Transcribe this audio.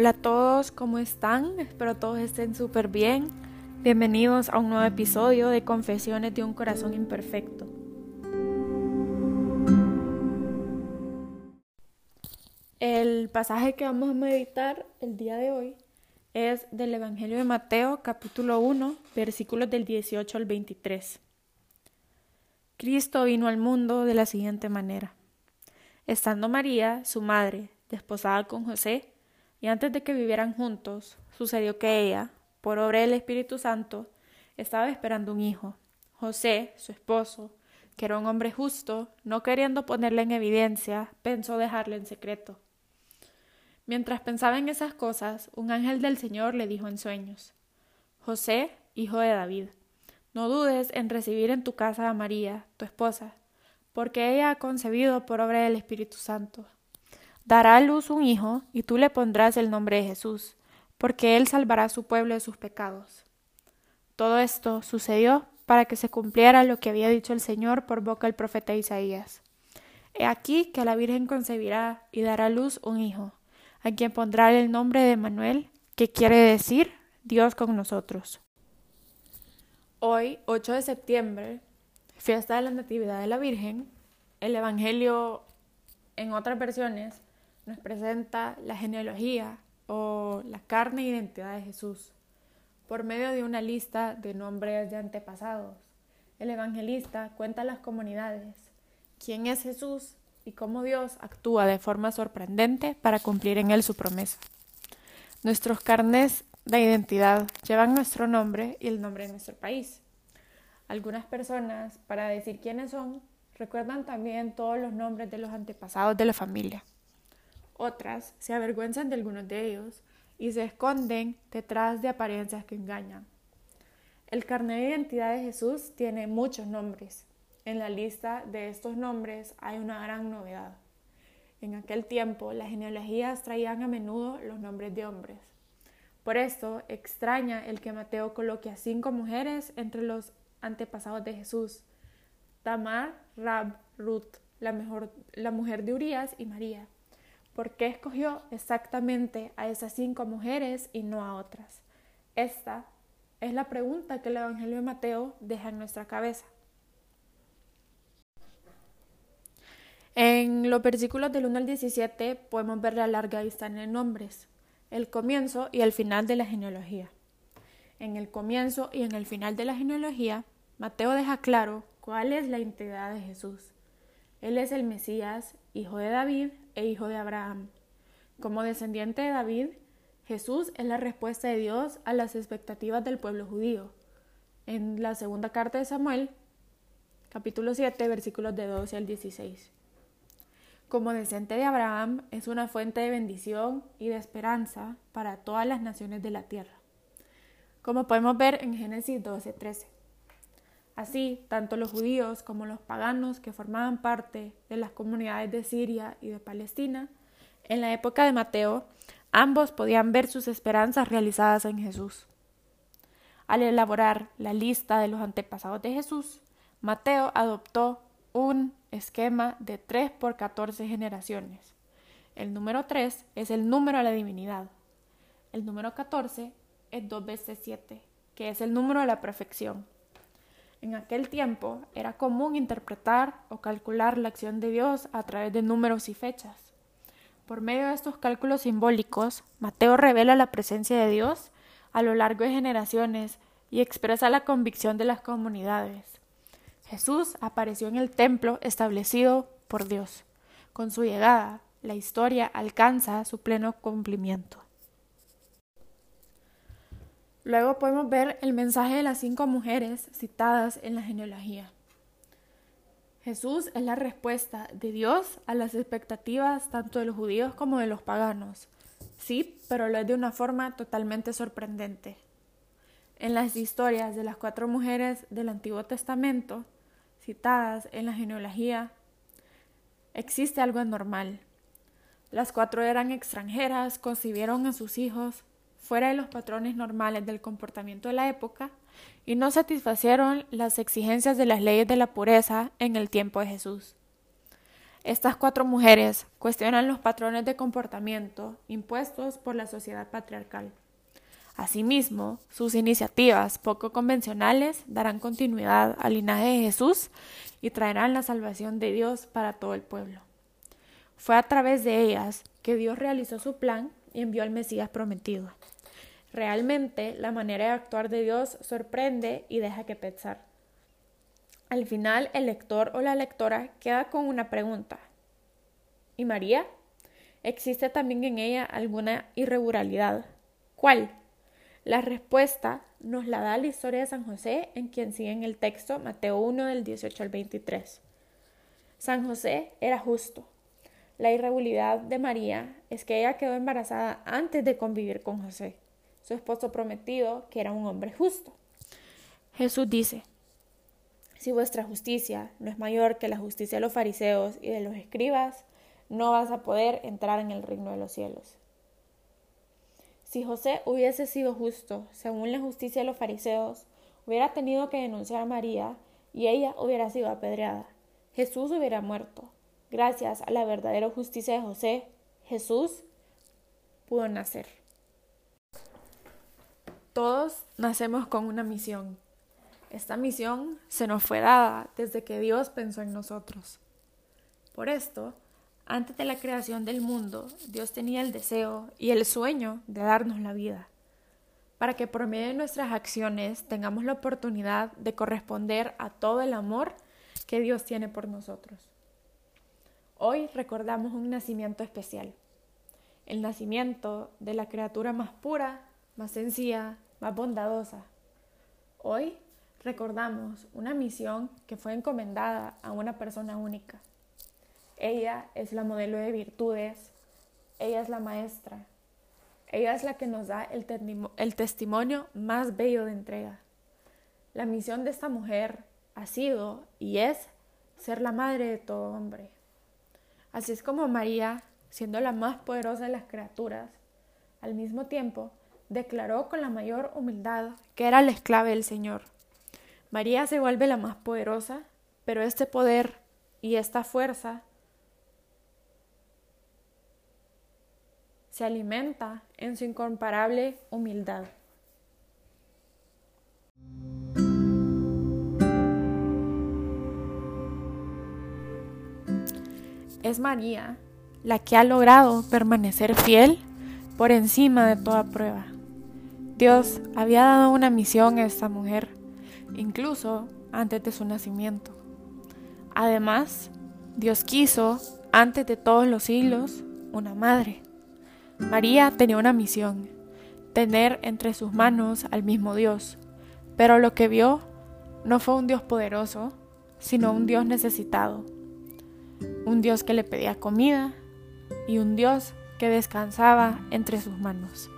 Hola a todos, ¿cómo están? Espero todos estén súper bien. Bienvenidos a un nuevo episodio de Confesiones de un Corazón Imperfecto. El pasaje que vamos a meditar el día de hoy es del Evangelio de Mateo capítulo 1 versículos del 18 al 23. Cristo vino al mundo de la siguiente manera. Estando María, su madre, desposada con José, y antes de que vivieran juntos, sucedió que ella, por obra del Espíritu Santo, estaba esperando un hijo. José, su esposo, que era un hombre justo, no queriendo ponerle en evidencia, pensó dejarle en secreto. Mientras pensaba en esas cosas, un ángel del Señor le dijo en sueños José, hijo de David, no dudes en recibir en tu casa a María, tu esposa, porque ella ha concebido por obra del Espíritu Santo dará a luz un hijo, y tú le pondrás el nombre de Jesús, porque él salvará a su pueblo de sus pecados. Todo esto sucedió para que se cumpliera lo que había dicho el Señor por boca del profeta Isaías. He aquí que la Virgen concebirá y dará a luz un hijo, a quien pondrá el nombre de Manuel, que quiere decir Dios con nosotros. Hoy, 8 de septiembre, fiesta de la Natividad de la Virgen, el Evangelio en otras versiones nos presenta la genealogía o la carne e identidad de Jesús por medio de una lista de nombres de antepasados. El evangelista cuenta las comunidades quién es Jesús y cómo Dios actúa de forma sorprendente para cumplir en él su promesa. Nuestros carnes de identidad llevan nuestro nombre y el nombre de nuestro país. Algunas personas, para decir quiénes son, recuerdan también todos los nombres de los antepasados de la familia. Otras se avergüenzan de algunos de ellos y se esconden detrás de apariencias que engañan. El carnet de identidad de Jesús tiene muchos nombres. En la lista de estos nombres hay una gran novedad. En aquel tiempo las genealogías traían a menudo los nombres de hombres. Por esto extraña el que Mateo coloque a cinco mujeres entre los antepasados de Jesús. Tamar, Rab, Ruth, la, la mujer de Urias y María. ¿Por qué escogió exactamente a esas cinco mujeres y no a otras? Esta es la pregunta que el Evangelio de Mateo deja en nuestra cabeza. En los versículos del 1 al 17 podemos ver la larga distancia en nombres, el comienzo y el final de la genealogía. En el comienzo y en el final de la genealogía, Mateo deja claro cuál es la identidad de Jesús. Él es el Mesías, hijo de David e hijo de Abraham. Como descendiente de David, Jesús es la respuesta de Dios a las expectativas del pueblo judío. En la segunda carta de Samuel, capítulo 7, versículos de 12 al 16. Como descendiente de Abraham, es una fuente de bendición y de esperanza para todas las naciones de la tierra. Como podemos ver en Génesis 12, 13. Así, tanto los judíos como los paganos que formaban parte de las comunidades de Siria y de Palestina, en la época de Mateo, ambos podían ver sus esperanzas realizadas en Jesús. Al elaborar la lista de los antepasados de Jesús, Mateo adoptó un esquema de 3 por 14 generaciones. El número 3 es el número de la divinidad. El número 14 es 2 veces 7, que es el número de la perfección. En aquel tiempo era común interpretar o calcular la acción de Dios a través de números y fechas. Por medio de estos cálculos simbólicos, Mateo revela la presencia de Dios a lo largo de generaciones y expresa la convicción de las comunidades. Jesús apareció en el templo establecido por Dios. Con su llegada, la historia alcanza su pleno cumplimiento. Luego podemos ver el mensaje de las cinco mujeres citadas en la genealogía. Jesús es la respuesta de Dios a las expectativas tanto de los judíos como de los paganos. Sí, pero lo es de una forma totalmente sorprendente. En las historias de las cuatro mujeres del Antiguo Testamento, citadas en la genealogía, existe algo anormal. Las cuatro eran extranjeras, concibieron a sus hijos fuera de los patrones normales del comportamiento de la época y no satisfacieron las exigencias de las leyes de la pureza en el tiempo de Jesús. Estas cuatro mujeres cuestionan los patrones de comportamiento impuestos por la sociedad patriarcal. Asimismo, sus iniciativas poco convencionales darán continuidad al linaje de Jesús y traerán la salvación de Dios para todo el pueblo. Fue a través de ellas que Dios realizó su plan y envió al Mesías prometido. Realmente, la manera de actuar de Dios sorprende y deja que pensar. Al final, el lector o la lectora queda con una pregunta. ¿Y María? ¿Existe también en ella alguna irregularidad? ¿Cuál? La respuesta nos la da la historia de San José, en quien sigue en el texto Mateo 1 del 18 al 23. San José era justo. La irregularidad de María es que ella quedó embarazada antes de convivir con José, su esposo prometido, que era un hombre justo. Jesús dice, si vuestra justicia no es mayor que la justicia de los fariseos y de los escribas, no vas a poder entrar en el reino de los cielos. Si José hubiese sido justo, según la justicia de los fariseos, hubiera tenido que denunciar a María y ella hubiera sido apedreada. Jesús hubiera muerto. Gracias a la verdadera justicia de José, Jesús pudo nacer. Todos nacemos con una misión. Esta misión se nos fue dada desde que Dios pensó en nosotros. Por esto, antes de la creación del mundo, Dios tenía el deseo y el sueño de darnos la vida, para que por medio de nuestras acciones tengamos la oportunidad de corresponder a todo el amor que Dios tiene por nosotros. Hoy recordamos un nacimiento especial, el nacimiento de la criatura más pura, más sencilla, más bondadosa. Hoy recordamos una misión que fue encomendada a una persona única ella es la modelo de virtudes, ella es la maestra, ella es la que nos da el, el testimonio más bello de entrega. La misión de esta mujer ha sido y es ser la madre de todo hombre. Así es como María, siendo la más poderosa de las criaturas, al mismo tiempo declaró con la mayor humildad que era la esclave del Señor. María se vuelve la más poderosa, pero este poder y esta fuerza se alimenta en su incomparable humildad. Es María la que ha logrado permanecer fiel por encima de toda prueba. Dios había dado una misión a esta mujer, incluso antes de su nacimiento. Además, Dios quiso, antes de todos los siglos, una madre. María tenía una misión, tener entre sus manos al mismo Dios, pero lo que vio no fue un Dios poderoso, sino un Dios necesitado, un Dios que le pedía comida y un Dios que descansaba entre sus manos.